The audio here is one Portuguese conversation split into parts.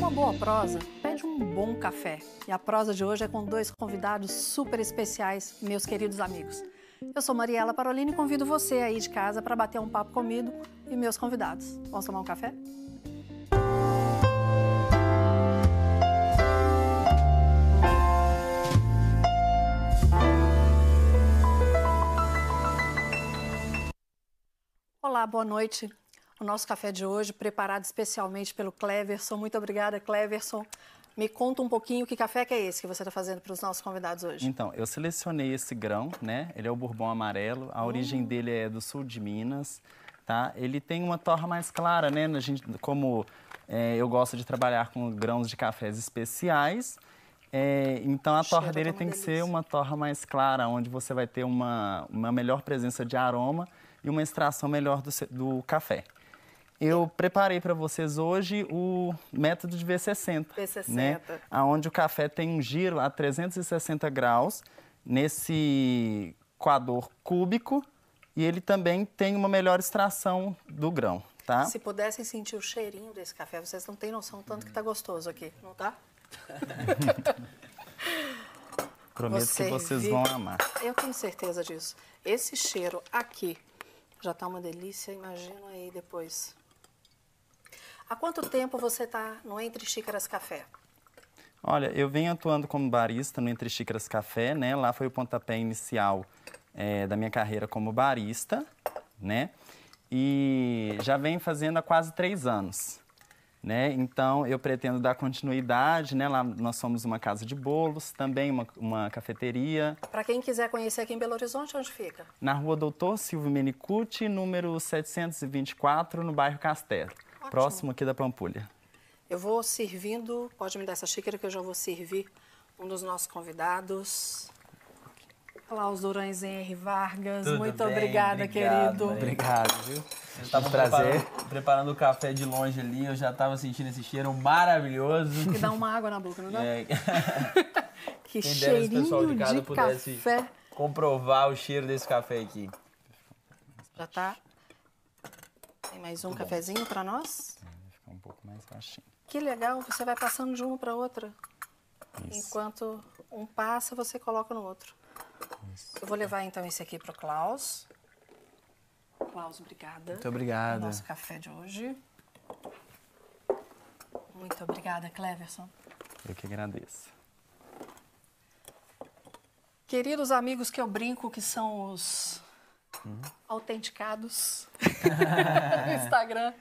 Uma boa prosa pede um bom café. E a prosa de hoje é com dois convidados super especiais, meus queridos amigos. Eu sou Mariela Parolini e convido você aí de casa para bater um papo comigo e meus convidados. Vamos tomar um café? Olá, boa noite. O nosso café de hoje, preparado especialmente pelo Cleverson. Muito obrigada, Cleverson. Me conta um pouquinho que café que é esse que você está fazendo para os nossos convidados hoje. Então, eu selecionei esse grão, né? Ele é o bourbon amarelo. A hum. origem dele é do sul de Minas, tá? Ele tem uma torra mais clara, né? A gente, como é, eu gosto de trabalhar com grãos de cafés especiais, é, então a torra dele tem delícia. que ser uma torra mais clara, onde você vai ter uma, uma melhor presença de aroma e uma extração melhor do, do café. Eu preparei para vocês hoje o método de V60. V60. Né? Onde o café tem um giro a 360 graus nesse coador cúbico e ele também tem uma melhor extração do grão, tá? Se pudessem sentir o cheirinho desse café, vocês não têm noção tanto que tá gostoso aqui, não tá? Prometo Você que vocês vão amar. Eu tenho certeza disso. Esse cheiro aqui já tá uma delícia, imagina aí depois. Há quanto tempo você está no Entre Xícaras Café? Olha, eu venho atuando como barista no Entre Xícaras Café, né? Lá foi o pontapé inicial é, da minha carreira como barista, né? E já venho fazendo há quase três anos. Né? Então, eu pretendo dar continuidade, né? Lá nós somos uma casa de bolos, também uma, uma cafeteria. Para quem quiser conhecer aqui em Belo Horizonte, onde fica? Na rua Doutor Silvio Menicucci, número 724, no bairro Castelo, Ótimo. próximo aqui da Pampulha. Eu vou servindo, pode me dar essa xícara que eu já vou servir um dos nossos convidados. Klaus Durães Henry Vargas, Tudo muito bem, obrigada, obrigado, querido. Obrigado, viu? Eu estava prazer. Preparando, preparando o café de longe ali, eu já estava sentindo esse cheiro maravilhoso. Que dá uma água na boca, não dá? É. que Quem cheirinho pessoal de, casa de pudesse café. comprovar o cheiro desse café aqui. Já tá. Tem mais um cafezinho para nós? Vai ficar um pouco mais baixinho. Que legal, você vai passando de uma para outra. Isso. Enquanto um passa, você coloca no outro. Isso. Eu vou levar então esse aqui para o Klaus. Klaus, obrigada. Muito obrigada. Nosso café de hoje. Muito obrigada, Cleverson. Eu que agradeço. Queridos amigos que eu brinco que são os uhum. autenticados no Instagram,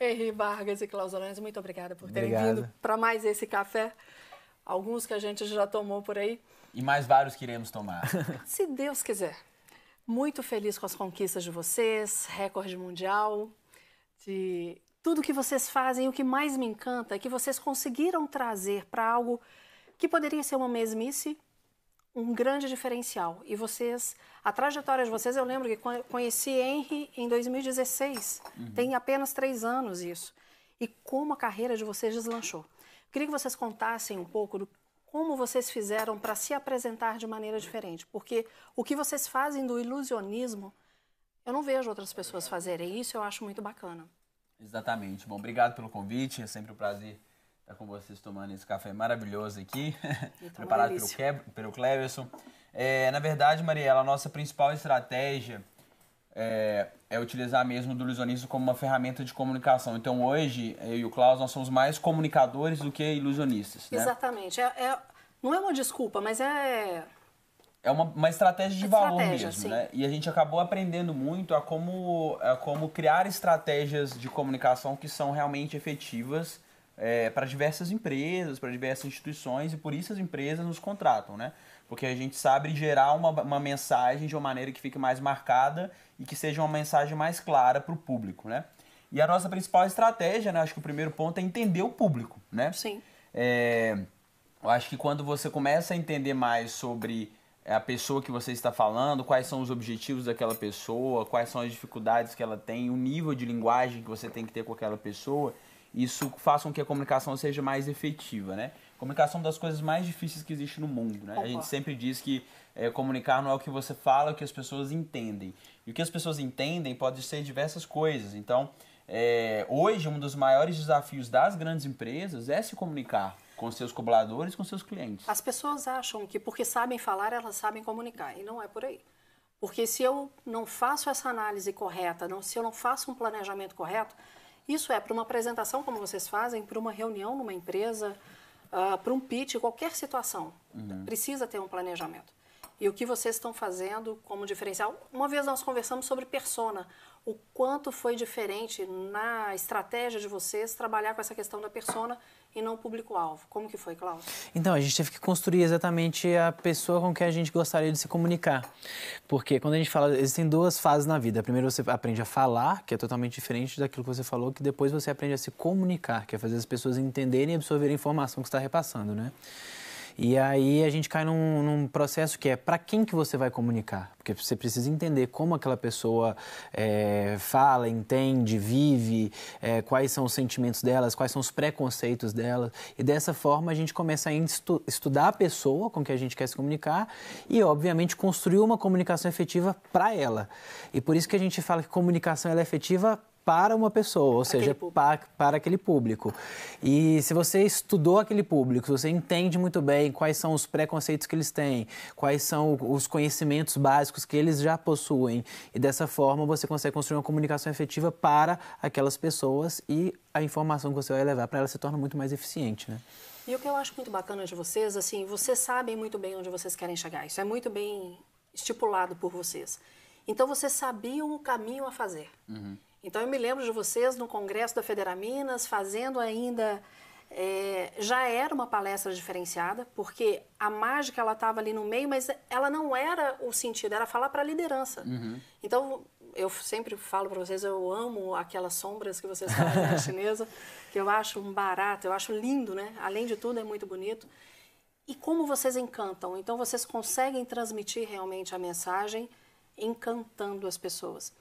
Henri Vargas e Klaus muito obrigada por terem Obrigado. vindo para mais esse café. Alguns que a gente já tomou por aí. E mais vários que iremos tomar. Se Deus quiser. Muito feliz com as conquistas de vocês, recorde mundial, de tudo que vocês fazem. O que mais me encanta é que vocês conseguiram trazer para algo que poderia ser uma mesmice, um grande diferencial. E vocês, a trajetória de vocês, eu lembro que conheci Henry em 2016. Uhum. Tem apenas três anos isso. E como a carreira de vocês deslanchou. Queria que vocês contassem um pouco do como vocês fizeram para se apresentar de maneira diferente? Porque o que vocês fazem do ilusionismo, eu não vejo outras pessoas fazerem. Isso eu acho muito bacana. Exatamente. Bom, obrigado pelo convite. É sempre um prazer estar com vocês tomando esse café maravilhoso aqui, então, preparado pelo, Ke pelo Cleverson. É, na verdade, Mariela, a nossa principal estratégia é, é, utilizar mesmo do ilusionismo como uma ferramenta de comunicação. Então hoje, eu e o Klaus, nós somos mais comunicadores do que ilusionistas. Né? Exatamente. É, é, não é uma desculpa, mas é... É uma, uma estratégia de valor estratégia, mesmo, sim. né? E a gente acabou aprendendo muito a como, a como criar estratégias de comunicação que são realmente efetivas é, para diversas empresas, para diversas instituições, e por isso as empresas nos contratam, né? Porque a gente sabe gerar uma, uma mensagem de uma maneira que fique mais marcada e que seja uma mensagem mais clara para o público, né? E a nossa principal estratégia, né? Acho que o primeiro ponto é entender o público, né? Sim. É, eu acho que quando você começa a entender mais sobre a pessoa que você está falando, quais são os objetivos daquela pessoa, quais são as dificuldades que ela tem, o nível de linguagem que você tem que ter com aquela pessoa, isso faz com que a comunicação seja mais efetiva, né? Comunicação é uma das coisas mais difíceis que existe no mundo, né? A gente sempre diz que é, comunicar não é o que você fala, é o que as pessoas entendem. E o que as pessoas entendem pode ser diversas coisas. Então, é, hoje um dos maiores desafios das grandes empresas é se comunicar com seus cobradores, com seus clientes. As pessoas acham que porque sabem falar, elas sabem comunicar, e não é por aí. Porque se eu não faço essa análise correta, não, se eu não faço um planejamento correto, isso é para uma apresentação como vocês fazem, para uma reunião numa empresa, uh, para um pitch, qualquer situação. Uhum. Precisa ter um planejamento. E o que vocês estão fazendo como diferencial? Uma vez nós conversamos sobre persona, o quanto foi diferente na estratégia de vocês trabalhar com essa questão da persona e não o público-alvo. Como que foi, Cláudio? Então, a gente teve que construir exatamente a pessoa com quem a gente gostaria de se comunicar. Porque quando a gente fala, existem duas fases na vida. Primeiro você aprende a falar, que é totalmente diferente daquilo que você falou, que depois você aprende a se comunicar, que é fazer as pessoas entenderem e absorverem a informação que está repassando, né? E aí a gente cai num, num processo que é para quem que você vai comunicar? Porque você precisa entender como aquela pessoa é, fala, entende, vive, é, quais são os sentimentos delas, quais são os preconceitos delas. E dessa forma a gente começa a estu estudar a pessoa com que a gente quer se comunicar e, obviamente, construir uma comunicação efetiva para ela. E por isso que a gente fala que comunicação é efetiva para uma pessoa, ou seja, para, para aquele público. E se você estudou aquele público, se você entende muito bem quais são os preconceitos que eles têm, quais são os conhecimentos básicos que eles já possuem, e dessa forma você consegue construir uma comunicação efetiva para aquelas pessoas e a informação que você vai levar para ela se torna muito mais eficiente, né? E o que eu acho muito bacana de vocês, assim, vocês sabem muito bem onde vocês querem chegar. Isso é muito bem estipulado por vocês. Então vocês sabiam o caminho a fazer. Uhum. Então eu me lembro de vocês no Congresso da Federaminas fazendo ainda é, já era uma palestra diferenciada, porque a mágica ela estava ali no meio, mas ela não era o sentido, era falar para a liderança. Uhum. Então eu sempre falo para vocês, eu amo aquelas sombras que vocês falam na chinesa, que eu acho um barato, eu acho lindo, né? Além de tudo é muito bonito. E como vocês encantam? Então vocês conseguem transmitir realmente a mensagem encantando as pessoas.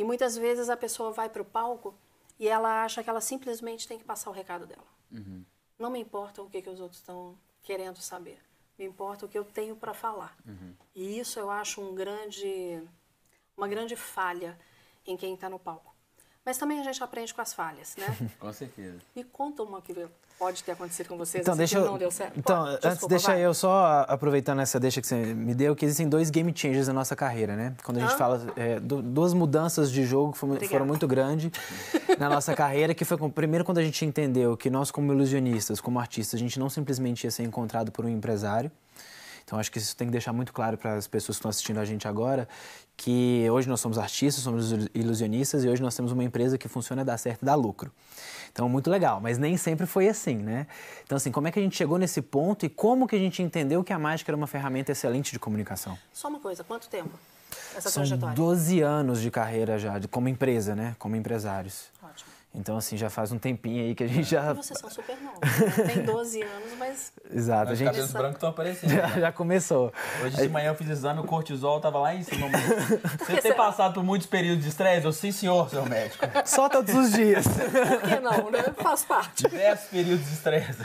E muitas vezes a pessoa vai para o palco e ela acha que ela simplesmente tem que passar o recado dela. Uhum. Não me importa o que, que os outros estão querendo saber. Me importa o que eu tenho para falar. Uhum. E isso eu acho um grande, uma grande falha em quem está no palco. Mas também a gente aprende com as falhas, né? com certeza. Me conta uma que pode ter acontecido com vocês então, assim, deixa eu, não deu certo. Então, Pode, antes, deixa vai. eu só, aproveitando essa deixa que você me deu, que existem dois game changers na nossa carreira, né? Quando a gente fala, é, duas mudanças de jogo foram, foram muito grandes na nossa carreira, que foi, primeiro, quando a gente entendeu que nós, como ilusionistas, como artistas, a gente não simplesmente ia ser encontrado por um empresário, então, acho que isso tem que deixar muito claro para as pessoas que estão assistindo a gente agora, que hoje nós somos artistas, somos ilusionistas e hoje nós temos uma empresa que funciona, dá certo, dá lucro. Então, muito legal, mas nem sempre foi assim, né? Então, assim, como é que a gente chegou nesse ponto e como que a gente entendeu que a mágica era uma ferramenta excelente de comunicação? Só uma coisa, quanto tempo essa São trajetória? 12 anos de carreira já, de, como empresa, né? Como empresários. Então, assim, já faz um tempinho aí que a gente já. E vocês são super novos, né? Tem 12 anos, mas. Exato. Os gente... cabelos brancos estão aparecendo. Já, já, começou. Hoje de manhã eu fiz exame, o cortisol tava lá em cima. Você tem passado por muitos períodos de estresse? Eu, sim, senhor, seu médico. Só todos os dias. Por que não, né? Faz parte. Diversos períodos de estresse.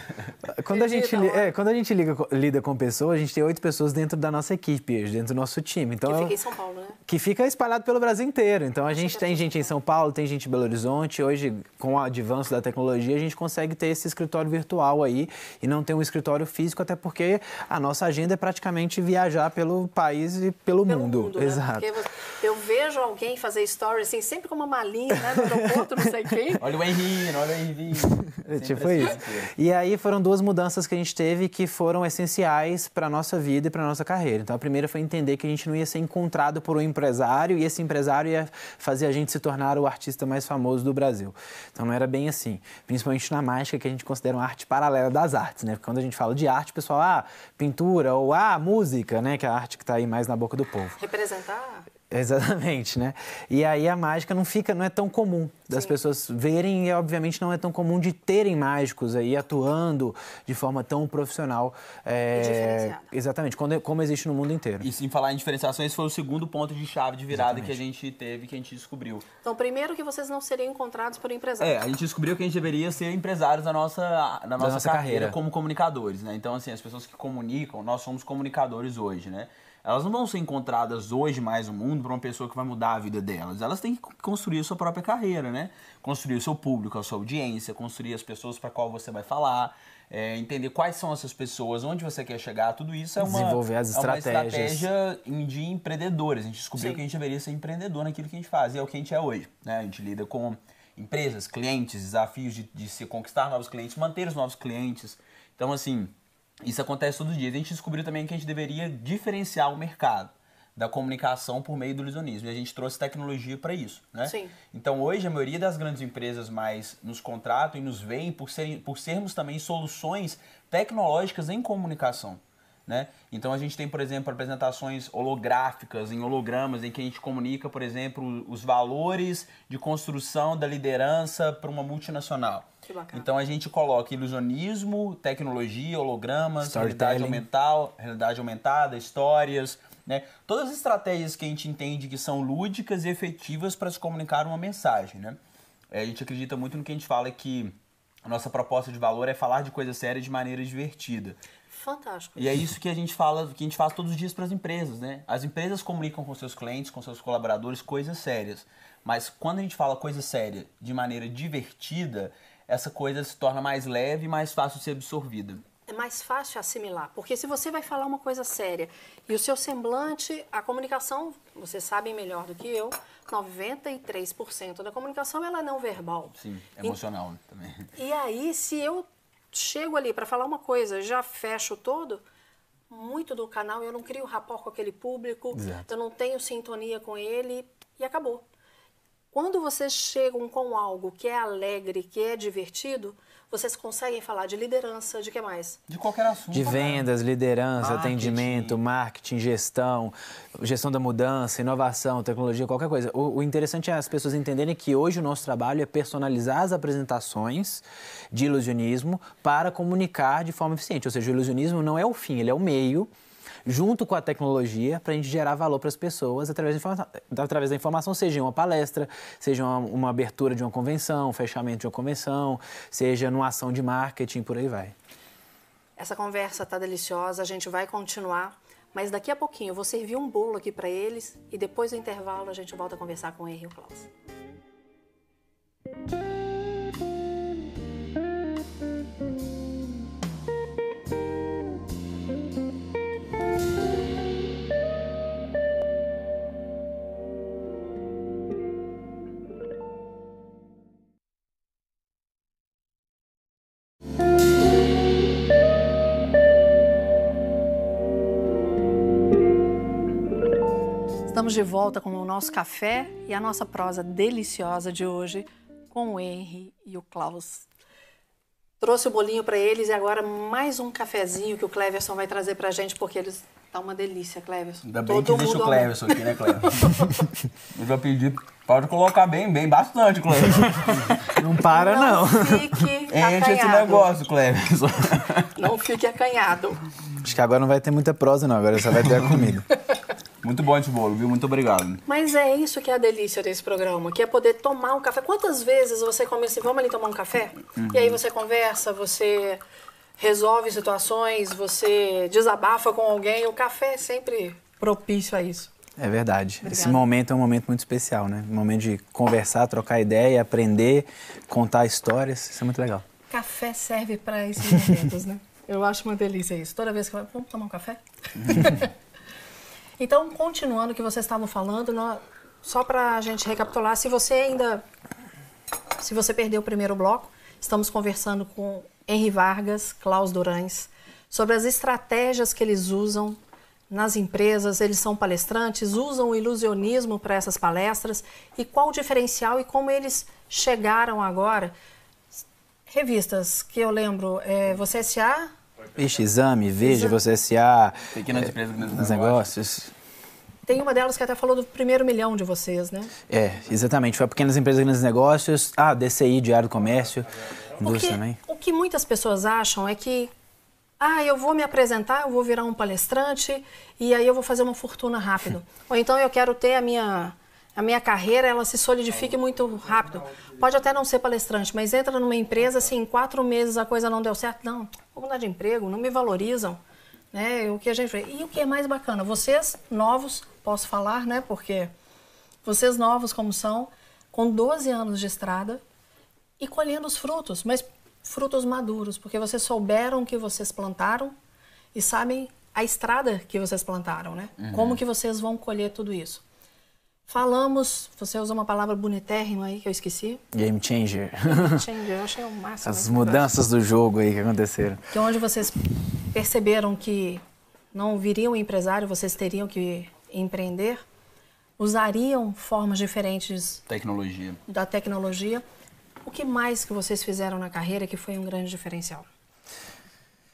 Quando a gente, é, quando a gente liga, lida com pessoas, a gente tem oito pessoas dentro da nossa equipe, dentro do nosso time. Então, que fica em São Paulo, né? Que fica espalhado pelo Brasil inteiro. Então, a gente tem gente em São Paulo, tem gente em Belo Horizonte. Hoje, com o avanço da tecnologia, a gente consegue ter esse escritório virtual aí e não ter um escritório físico, até porque a nossa agenda é praticamente viajar pelo país e pelo, pelo mundo. mundo. Né? Exato. Porque eu vejo alguém fazer stories assim, sempre com uma malinha, né? No aeroporto, não sei quem. olha o Henrique, olha o Henrique. É, tipo isso. E aí foram duas mudanças que a gente teve que foram essenciais para a nossa vida e para a nossa carreira. Então a primeira foi entender que a gente não ia ser encontrado por um empresário e esse empresário ia fazer a gente se tornar o artista mais famoso do Brasil. Então não era bem assim. Principalmente na mágica, que a gente considera uma arte paralela das artes, né? Porque quando a gente fala de arte, o pessoal, ah, pintura ou ah, música, né? Que é a arte que está aí mais na boca do povo. Representar Exatamente, né? E aí a mágica não fica, não é tão comum das Sim. pessoas verem e obviamente não é tão comum de terem mágicos aí atuando de forma tão profissional. É, exatamente, como, como existe no mundo inteiro. E sem falar em diferenciação, esse foi o segundo ponto de chave de virada exatamente. que a gente teve, que a gente descobriu. Então, primeiro que vocês não seriam encontrados por empresários. É, a gente descobriu que a gente deveria ser empresários da nossa, da nossa, da nossa carreira, carreira como comunicadores, né? Então, assim, as pessoas que comunicam, nós somos comunicadores hoje, né? Elas não vão ser encontradas hoje mais no mundo para uma pessoa que vai mudar a vida delas. Elas têm que construir a sua própria carreira, né? Construir o seu público, a sua audiência, construir as pessoas para qual você vai falar, é, entender quais são essas pessoas, onde você quer chegar, tudo isso é uma, Desenvolver as é uma estratégias. estratégia de empreendedores. A gente descobriu Sim. que a gente deveria ser empreendedor naquilo que a gente faz, e é o que a gente é hoje. Né? A gente lida com empresas, clientes, desafios de, de se conquistar novos clientes, manter os novos clientes. Então, assim, isso acontece todo dia. A gente descobriu também que a gente deveria diferenciar o mercado da comunicação por meio do ilusionismo. E a gente trouxe tecnologia para isso, né? Sim. Então, hoje, a maioria das grandes empresas mais nos contratam e nos veem por, serem, por sermos também soluções tecnológicas em comunicação. Né? Então a gente tem, por exemplo, apresentações holográficas, em hologramas, em que a gente comunica, por exemplo, os valores de construção da liderança para uma multinacional. Então a gente coloca ilusionismo, tecnologia, hologramas, realidade, aumental, realidade aumentada, histórias, né? Todas as estratégias que a gente entende que são lúdicas e efetivas para se comunicar uma mensagem, né? É, A gente acredita muito no que a gente fala que a nossa proposta de valor é falar de coisa séria de maneira divertida. Fantástico. E é isso que a gente fala, que a gente faz todos os dias para as empresas, né? As empresas comunicam com seus clientes, com seus colaboradores coisas sérias. Mas quando a gente fala coisa séria de maneira divertida, essa coisa se torna mais leve e mais fácil de ser absorvida. É mais fácil assimilar, porque se você vai falar uma coisa séria e o seu semblante, a comunicação, vocês sabem melhor do que eu, 93% da comunicação ela é não verbal. Sim, emocional né, também. E aí, se eu chego ali para falar uma coisa, já fecho todo, muito do canal eu não crio rapport com aquele público, Exato. eu não tenho sintonia com ele e acabou. Quando vocês chegam com algo que é alegre, que é divertido, vocês conseguem falar de liderança, de que mais? De qualquer assunto. De né? vendas, liderança, Marketing. atendimento, marketing, gestão, gestão da mudança, inovação, tecnologia, qualquer coisa. O, o interessante é as pessoas entenderem que hoje o nosso trabalho é personalizar as apresentações de ilusionismo para comunicar de forma eficiente. Ou seja, o ilusionismo não é o fim, ele é o meio junto com a tecnologia para a gente gerar valor para as pessoas através através da informação, seja em uma palestra, seja uma, uma abertura de uma convenção, um fechamento de uma convenção, seja numa ação de marketing, por aí vai. Essa conversa tá deliciosa, a gente vai continuar, mas daqui a pouquinho eu vou servir um bolo aqui para eles e depois do intervalo a gente volta a conversar com o Henry e o Klaus. Estamos de volta com o nosso café e a nossa prosa deliciosa de hoje com o Henry e o Klaus. Trouxe o bolinho para eles e agora mais um cafezinho que o Cleverson vai trazer pra gente, porque eles tá uma delícia, Cleverson. Ainda bem que existe o Cleverson aqui, né, Cleverson? Eu já pedi, pode colocar bem, bem, bastante, Cleverson. Não para, não. Não fique Enche esse acanhado. negócio, Cleverson. Não fique acanhado. Acho que agora não vai ter muita prosa, não. Agora só vai ter a comida. Muito bom esse bolo, viu? Muito obrigado. Mas é isso que é a delícia desse programa, que é poder tomar um café. Quantas vezes você come assim, vamos ali tomar um café? E aí você conversa, você resolve situações, você desabafa com alguém. O café é sempre propício a isso. É verdade. Obrigada. Esse momento é um momento muito especial, né? Um momento de conversar, trocar ideia, aprender, contar histórias. Isso é muito legal. Café serve para esses momentos, né? Eu acho uma delícia isso. Toda vez que eu vamos tomar um café? então, continuando o que vocês estavam falando, nó- só para a gente recapitular, se você ainda, se você perdeu o primeiro bloco, estamos conversando com Henri Vargas, Klaus Durães, sobre as estratégias que eles usam nas empresas, eles são palestrantes, usam o ilusionismo para essas palestras e qual o diferencial e como eles chegaram agora revistas que eu lembro, é, Você S.A., Ixi, exame, veja, você S.A., Pequenas empresas, grandes os negócios. tem uma delas que até falou do primeiro milhão de vocês, né? É, exatamente. Foi pequenas empresas, grandes negócios. Ah, DCI, Diário do Comércio, indústria também. o que muitas pessoas acham é que, ah, eu vou me apresentar, eu vou virar um palestrante e aí eu vou fazer uma fortuna rápido. Ou então eu quero ter a minha, a minha carreira, ela se solidifique muito rápido. Pode até não ser palestrante, mas entra numa empresa, assim, em quatro meses a coisa não deu certo. Não, vou mudar de emprego, não me valorizam. Né? O que a gente vê. E o que é mais bacana, vocês novos, posso falar, né? Porque vocês novos como são, com 12 anos de estrada e colhendo os frutos, mas frutos maduros, porque vocês souberam o que vocês plantaram e sabem a estrada que vocês plantaram, né? Uhum. Como que vocês vão colher tudo isso? Falamos, você usou uma palavra bonitérrima aí que eu esqueci. Game changer. Game changer, eu achei o máximo. As mudanças do jogo aí que aconteceram. Que onde vocês perceberam que não viria um empresário, vocês teriam que empreender, usariam formas diferentes tecnologia. da tecnologia. O que mais que vocês fizeram na carreira que foi um grande diferencial?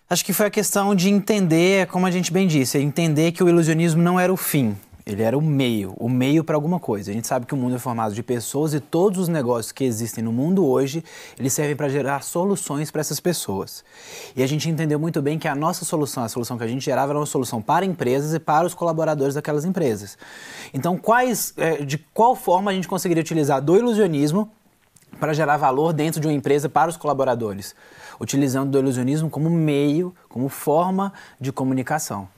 Acho que foi a questão de entender, como a gente bem disse, entender que o ilusionismo não era o fim, ele era o meio, o meio para alguma coisa. A gente sabe que o mundo é formado de pessoas e todos os negócios que existem no mundo hoje, eles servem para gerar soluções para essas pessoas. E a gente entendeu muito bem que a nossa solução, a solução que a gente gerava era uma solução para empresas e para os colaboradores daquelas empresas. Então, quais, é, de qual forma a gente conseguiria utilizar do ilusionismo para gerar valor dentro de uma empresa para os colaboradores? Utilizando do ilusionismo como meio, como forma de comunicação.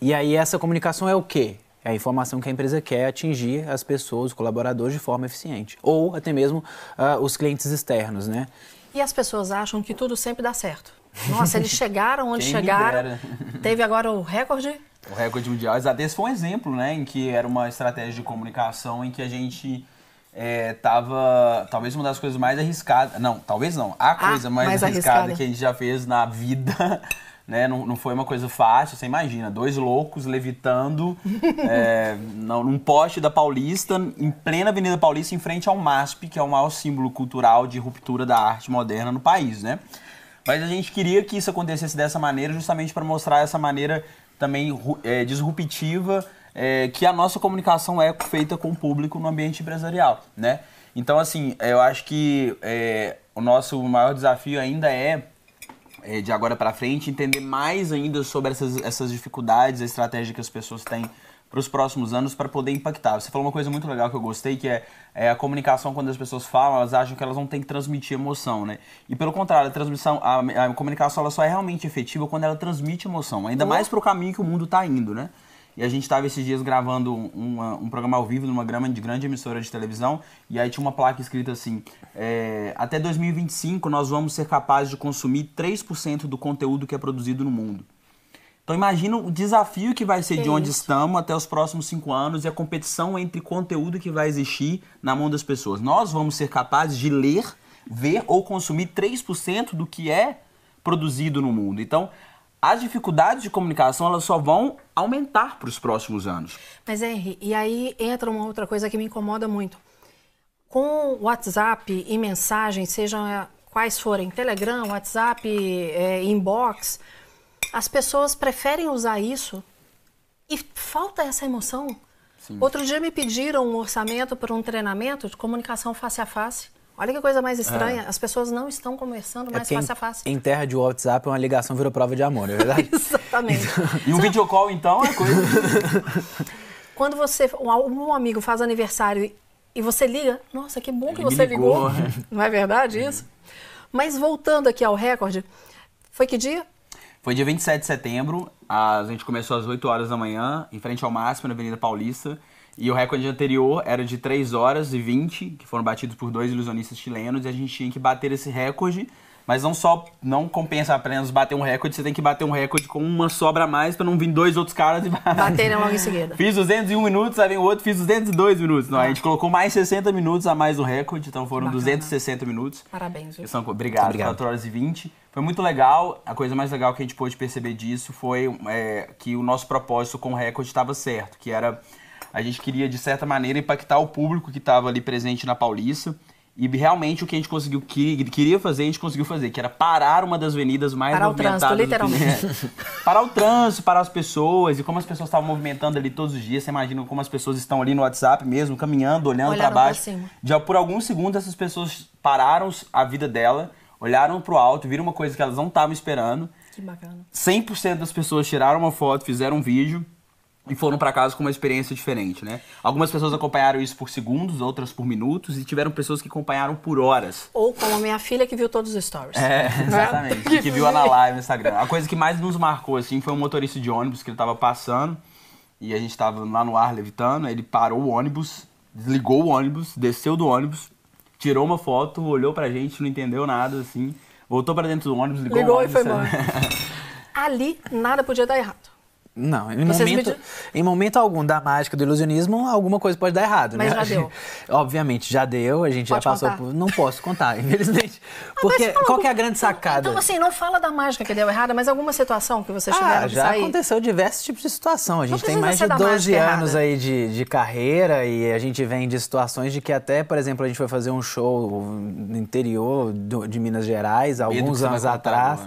E aí essa comunicação é o quê? É a informação que a empresa quer atingir as pessoas, os colaboradores de forma eficiente. Ou até mesmo uh, os clientes externos, né? E as pessoas acham que tudo sempre dá certo. Nossa, eles chegaram onde Quem chegaram. Teve agora o recorde. O recorde mundial. Esse foi um exemplo, né? Em que era uma estratégia de comunicação em que a gente é, tava talvez uma das coisas mais arriscadas. Não, talvez não. A coisa ah, mais, mais arriscada, arriscada, que a gente já fez na vida né? Não, não foi uma coisa fácil, você imagina, dois loucos levitando é, num poste da Paulista, em plena Avenida Paulista, em frente ao MASP, que é o maior símbolo cultural de ruptura da arte moderna no país, né? Mas a gente queria que isso acontecesse dessa maneira, justamente para mostrar essa maneira também é, disruptiva é, que a nossa comunicação é feita com o público no ambiente empresarial, né? Então, assim, eu acho que é, o nosso maior desafio ainda é é, de agora para frente, entender mais ainda sobre essas, essas dificuldades, a estratégia que as pessoas têm para os próximos anos para poder impactar. Você falou uma coisa muito legal que eu gostei, que é, é, a comunicação, quando as pessoas falam, elas acham que elas não têm que transmitir emoção, né? E pelo contrário, a transmissão, a, a comunicação ela só é realmente efetiva quando ela transmite emoção, ainda mais para o caminho que o mundo está indo, né? E a gente estava esses dias gravando uma, um programa ao vivo numa grande, grande emissora de televisão. E aí tinha uma placa escrita assim: é, até 2025 nós vamos ser capazes de consumir 3% do conteúdo que é produzido no mundo. Então imagina o desafio que vai ser de onde isso? estamos até os próximos cinco anos e a competição entre conteúdo que vai existir na mão das pessoas. Nós vamos ser capazes de ler, ver ou consumir 3% do que é produzido no mundo. Então as dificuldades de comunicação elas só vão aumentar para os próximos anos. Mas Henry, e aí entra uma outra coisa que me incomoda muito. Com WhatsApp e mensagens, sejam quais forem, Telegram, WhatsApp, é, inbox, as pessoas preferem usar isso e falta essa emoção. Sim. Outro dia me pediram um orçamento para um treinamento de comunicação face a face. Olha que coisa mais estranha, é. as pessoas não estão conversando é mais face a face. Em terra de WhatsApp, uma ligação virou prova de amor, é verdade? Exatamente. e um videocall, então, é coisa. Quando você, um amigo faz aniversário e você liga, nossa, que bom que Ele você ligou. ligou. Né? Não é verdade isso? Mas voltando aqui ao recorde, foi que dia? Foi dia 27 de setembro, a gente começou às 8 horas da manhã, em frente ao Máximo, na Avenida Paulista. E o recorde anterior era de 3 horas e 20, que foram batidos por dois ilusionistas chilenos, e a gente tinha que bater esse recorde. Mas não só não compensa apenas bater um recorde, você tem que bater um recorde com uma sobra a mais para não vir dois outros caras e baterem logo em seguida. Fiz 201 minutos, aí vem o outro, fiz 202 minutos. Não, ah. a gente colocou mais 60 minutos a mais no recorde, então foram Bacana. 260 minutos. Parabéns. Viu? São, obrigado, obrigado, 4 horas e 20. Foi muito legal. A coisa mais legal que a gente pôde perceber disso foi é, que o nosso propósito com o recorde estava certo, que era a gente queria, de certa maneira, impactar o público que estava ali presente na Paulista. E realmente o que a gente conseguiu, que, queria fazer, a gente conseguiu fazer, que era parar uma das avenidas mais parar movimentadas. Parar o trânsito, literalmente. É. parar o trânsito, parar as pessoas, e como as pessoas estavam movimentando ali todos os dias. Você imagina como as pessoas estão ali no WhatsApp mesmo, caminhando, olhando para baixo. Já por alguns segundos essas pessoas pararam a vida dela, olharam para o alto, viram uma coisa que elas não estavam esperando. Que bacana. 100% das pessoas tiraram uma foto, fizeram um vídeo. E foram para casa com uma experiência diferente, né? Algumas pessoas acompanharam isso por segundos, outras por minutos, e tiveram pessoas que acompanharam por horas. Ou como a minha filha que viu todos os stories. É, exatamente. É? que viu na live no Instagram. A coisa que mais nos marcou, assim, foi um motorista de ônibus que ele tava passando, e a gente tava lá no ar levitando, ele parou o ônibus, desligou o ônibus, desceu do ônibus, tirou uma foto, olhou pra gente, não entendeu nada, assim, voltou para dentro do ônibus, ligou, ligou o ônibus. Ligou e foi embora. Ali, nada podia dar errado. Não, em momento, me... em momento algum da mágica do ilusionismo, alguma coisa pode dar errado, Mas né? já deu. Obviamente, já deu, a gente pode já passou contar? por. Não posso contar, infelizmente. Ah, Porque qual que é a grande sacada? Então, assim, não fala da mágica que deu errada, mas alguma situação que vocês tiveram ah, já sair. aconteceu diversos tipos de situação. A gente tem mais de 12 anos aí de, de carreira e a gente vem de situações de que até, por exemplo, a gente foi fazer um show no interior do, de Minas Gerais, alguns anos atrás.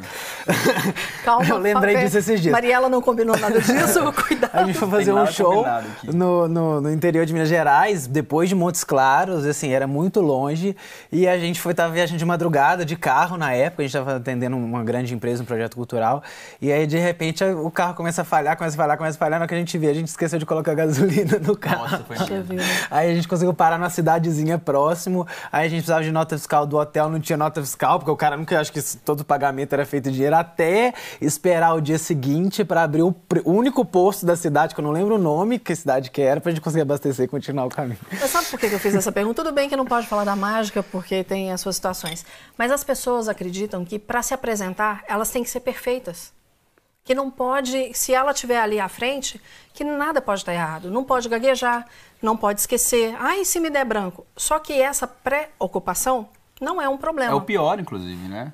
Calma, Eu lembrei disso esses dias. Mariela não combinou nada disso, cuidado. A gente foi fazer um show no, no, no, interior de Minas Gerais, depois de Montes Claros, assim, era muito longe. E a gente foi estar viajando de madrugada, de carro na época, a gente estava atendendo uma grande empresa, um projeto cultural. E aí, de repente, o carro começa a falhar, começa a falhar, começa a falhar. Na hora que a gente vê, a gente esqueceu de colocar gasolina no carro. Nossa, foi Aí a gente conseguiu parar numa cidadezinha próximo. Aí a gente precisava de nota fiscal do hotel, não tinha nota fiscal, porque o cara nunca, acho que todo pagamento era feito de dinheiro, até esperar o dia seguinte para abrir o único posto da cidade, que eu não lembro o nome, que cidade que era, pra gente conseguir abastecer e continuar o caminho. Mas sabe por que eu fiz essa pergunta? Tudo bem que não pode falar da mágica, porque tem as suas situações. Mas as pessoas acreditam que para se apresentar, elas têm que ser perfeitas. Que não pode, se ela estiver ali à frente, que nada pode estar errado. Não pode gaguejar, não pode esquecer. Ai, se me der branco. Só que essa pré-ocupação não é um problema. É o pior, inclusive, né?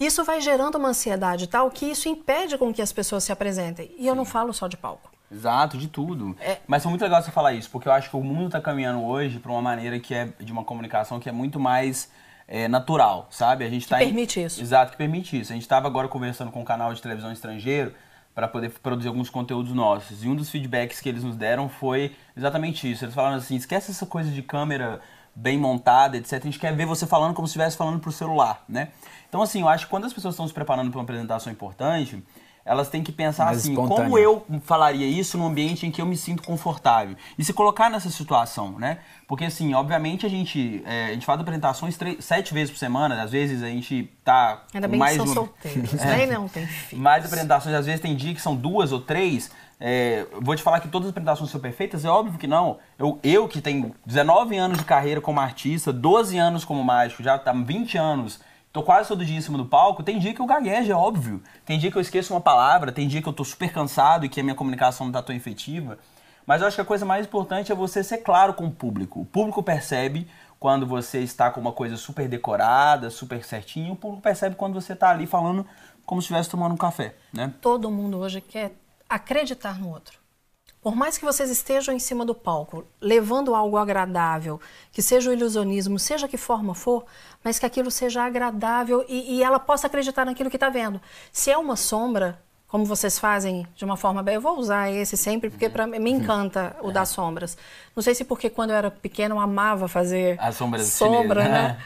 Isso vai gerando uma ansiedade tal que isso impede com que as pessoas se apresentem. E eu não falo só de palco. Exato, de tudo. É. Mas foi muito legal você falar isso, porque eu acho que o mundo está caminhando hoje para uma maneira que é de uma comunicação que é muito mais é, natural, sabe? A gente que tá permite em... isso. Exato, que permite isso. A gente estava agora conversando com um canal de televisão estrangeiro para poder produzir alguns conteúdos nossos. E um dos feedbacks que eles nos deram foi exatamente isso. Eles falaram assim: esquece essa coisa de câmera bem montada, etc. A gente quer ver você falando como se estivesse falando pro celular, né? Então, assim, eu acho que quando as pessoas estão se preparando para uma apresentação importante, elas têm que pensar Mais assim, espontâneo. como eu falaria isso num ambiente em que eu me sinto confortável? E se colocar nessa situação, né? Porque, assim, obviamente a gente, é, a gente faz apresentações três, sete vezes por semana, às vezes a gente tá Ainda bem mais que são uma... solteiros, é, não tem filhos. Mais apresentações, às vezes tem dia que são duas ou três, é, vou te falar que todas as apresentações são perfeitas? É óbvio que não. Eu, eu que tenho 19 anos de carreira como artista, 12 anos como mágico, já tá 20 anos tô quase todo dia em cima do palco, tem dia que eu gaguejo, é óbvio. Tem dia que eu esqueço uma palavra, tem dia que eu tô super cansado e que a minha comunicação não tá tão efetiva. Mas eu acho que a coisa mais importante é você ser claro com o público. O público percebe quando você está com uma coisa super decorada, super certinha, o público percebe quando você está ali falando como se estivesse tomando um café, né? Todo mundo hoje quer acreditar no outro. Por mais que vocês estejam em cima do palco, levando algo agradável, que seja o ilusionismo, seja que forma for, mas que aquilo seja agradável e, e ela possa acreditar naquilo que está vendo. Se é uma sombra, como vocês fazem de uma forma bem, eu vou usar esse sempre porque para me encanta o das sombras. Não sei se porque quando eu era pequena eu amava fazer As sombras sombra, né?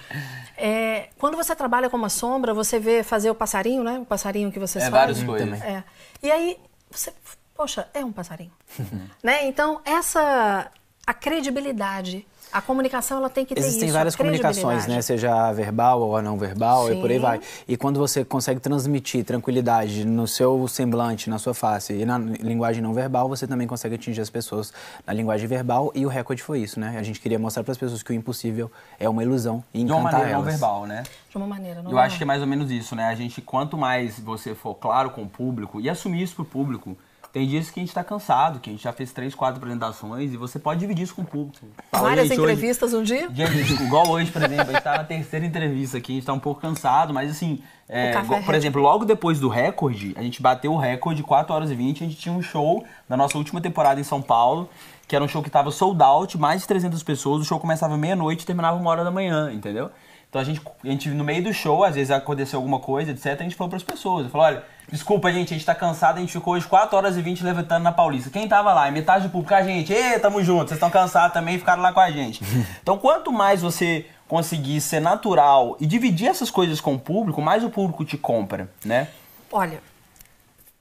É, quando você trabalha com uma sombra, você vê fazer o passarinho, né? O passarinho que vocês é, fazem. Várias coisas. É. E aí você poxa, é um passarinho. né? Então, essa a credibilidade a comunicação ela tem que ter Existem isso, várias comunicações, né? Seja verbal ou não verbal Sim. e por aí vai. E quando você consegue transmitir tranquilidade no seu semblante, na sua face e na linguagem não verbal, você também consegue atingir as pessoas na linguagem verbal e o recorde foi isso, né? A gente queria mostrar para as pessoas que o impossível é uma ilusão e encantar De uma maneira elas. não verbal, né? De uma maneira não Eu acho que é mais ou menos isso, né? A gente, quanto mais você for claro com o público e assumir isso pro público, tem dias que a gente está cansado, que a gente já fez três, quatro apresentações e você pode dividir isso com o público. Fala, Várias entrevistas hoje, um dia? Gente, igual hoje, por exemplo, a gente está na terceira entrevista aqui, a gente está um pouco cansado, mas assim, é, por exemplo, logo depois do recorde, a gente bateu o recorde 4 horas e 20, a gente tinha um show na nossa última temporada em São Paulo, que era um show que estava sold out, mais de 300 pessoas, o show começava meia-noite e terminava uma hora da manhã, entendeu? Então a gente, a gente, no meio do show, às vezes aconteceu alguma coisa, etc, a gente falou para as pessoas, falou, olha Desculpa, gente, a gente tá cansado, a gente ficou hoje 4 horas e 20 levantando na Paulista. Quem tava lá? Metade do público, a gente. Ê, tamo junto, vocês estão cansados também e ficaram lá com a gente. Então, quanto mais você conseguir ser natural e dividir essas coisas com o público, mais o público te compra, né? Olha,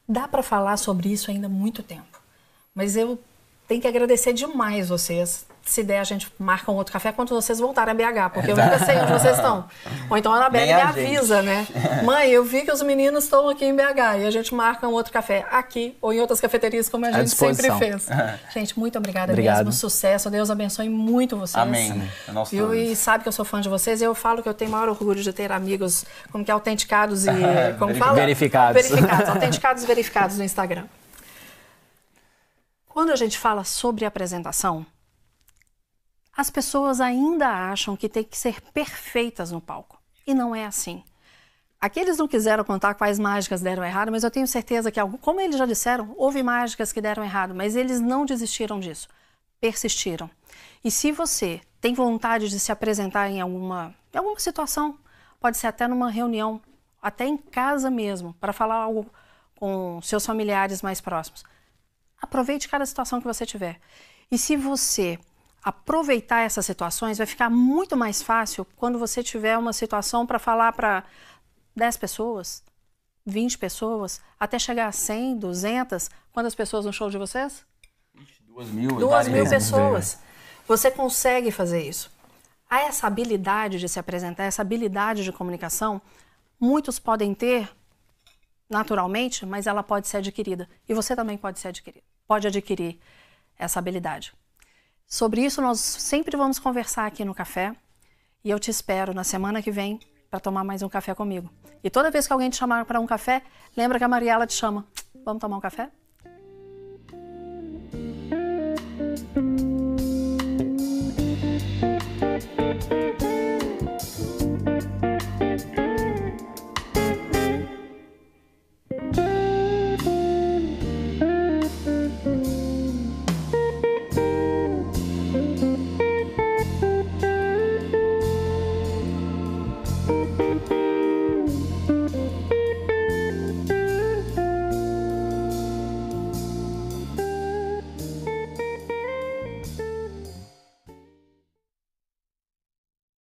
dá para falar sobre isso ainda muito tempo. Mas eu tenho que agradecer demais vocês se der, a gente marca um outro café quando vocês voltarem a BH, porque eu nunca sei onde vocês estão. Ou então a Anabelle me avisa, né? Mãe, eu vi que os meninos estão aqui em BH e a gente marca um outro café aqui ou em outras cafeterias, como a gente sempre fez. gente, muito obrigada Obrigado. mesmo. Sucesso. Deus abençoe muito vocês. Amém. É eu, e sabe que eu sou fã de vocês. Eu falo que eu tenho maior orgulho de ter amigos como que autenticados e. Como fala? Verificados. Verificados. autenticados e verificados no Instagram. Quando a gente fala sobre apresentação, as pessoas ainda acham que tem que ser perfeitas no palco. E não é assim. Aqueles não quiseram contar quais mágicas deram errado, mas eu tenho certeza que, como eles já disseram, houve mágicas que deram errado, mas eles não desistiram disso, persistiram. E se você tem vontade de se apresentar em alguma, em alguma situação, pode ser até numa reunião, até em casa mesmo, para falar algo com seus familiares mais próximos, aproveite cada situação que você tiver. E se você aproveitar essas situações, vai ficar muito mais fácil quando você tiver uma situação para falar para 10 pessoas, 20 pessoas, até chegar a 100, 200. Quantas pessoas no show de vocês? 2 mil. 2 mil pessoas. Você consegue fazer isso. Há essa habilidade de se apresentar, essa habilidade de comunicação, muitos podem ter naturalmente, mas ela pode ser adquirida. E você também pode ser adquirido, pode adquirir essa habilidade. Sobre isso, nós sempre vamos conversar aqui no café e eu te espero na semana que vem para tomar mais um café comigo. E toda vez que alguém te chamar para um café, lembra que a Mariela te chama. Vamos tomar um café?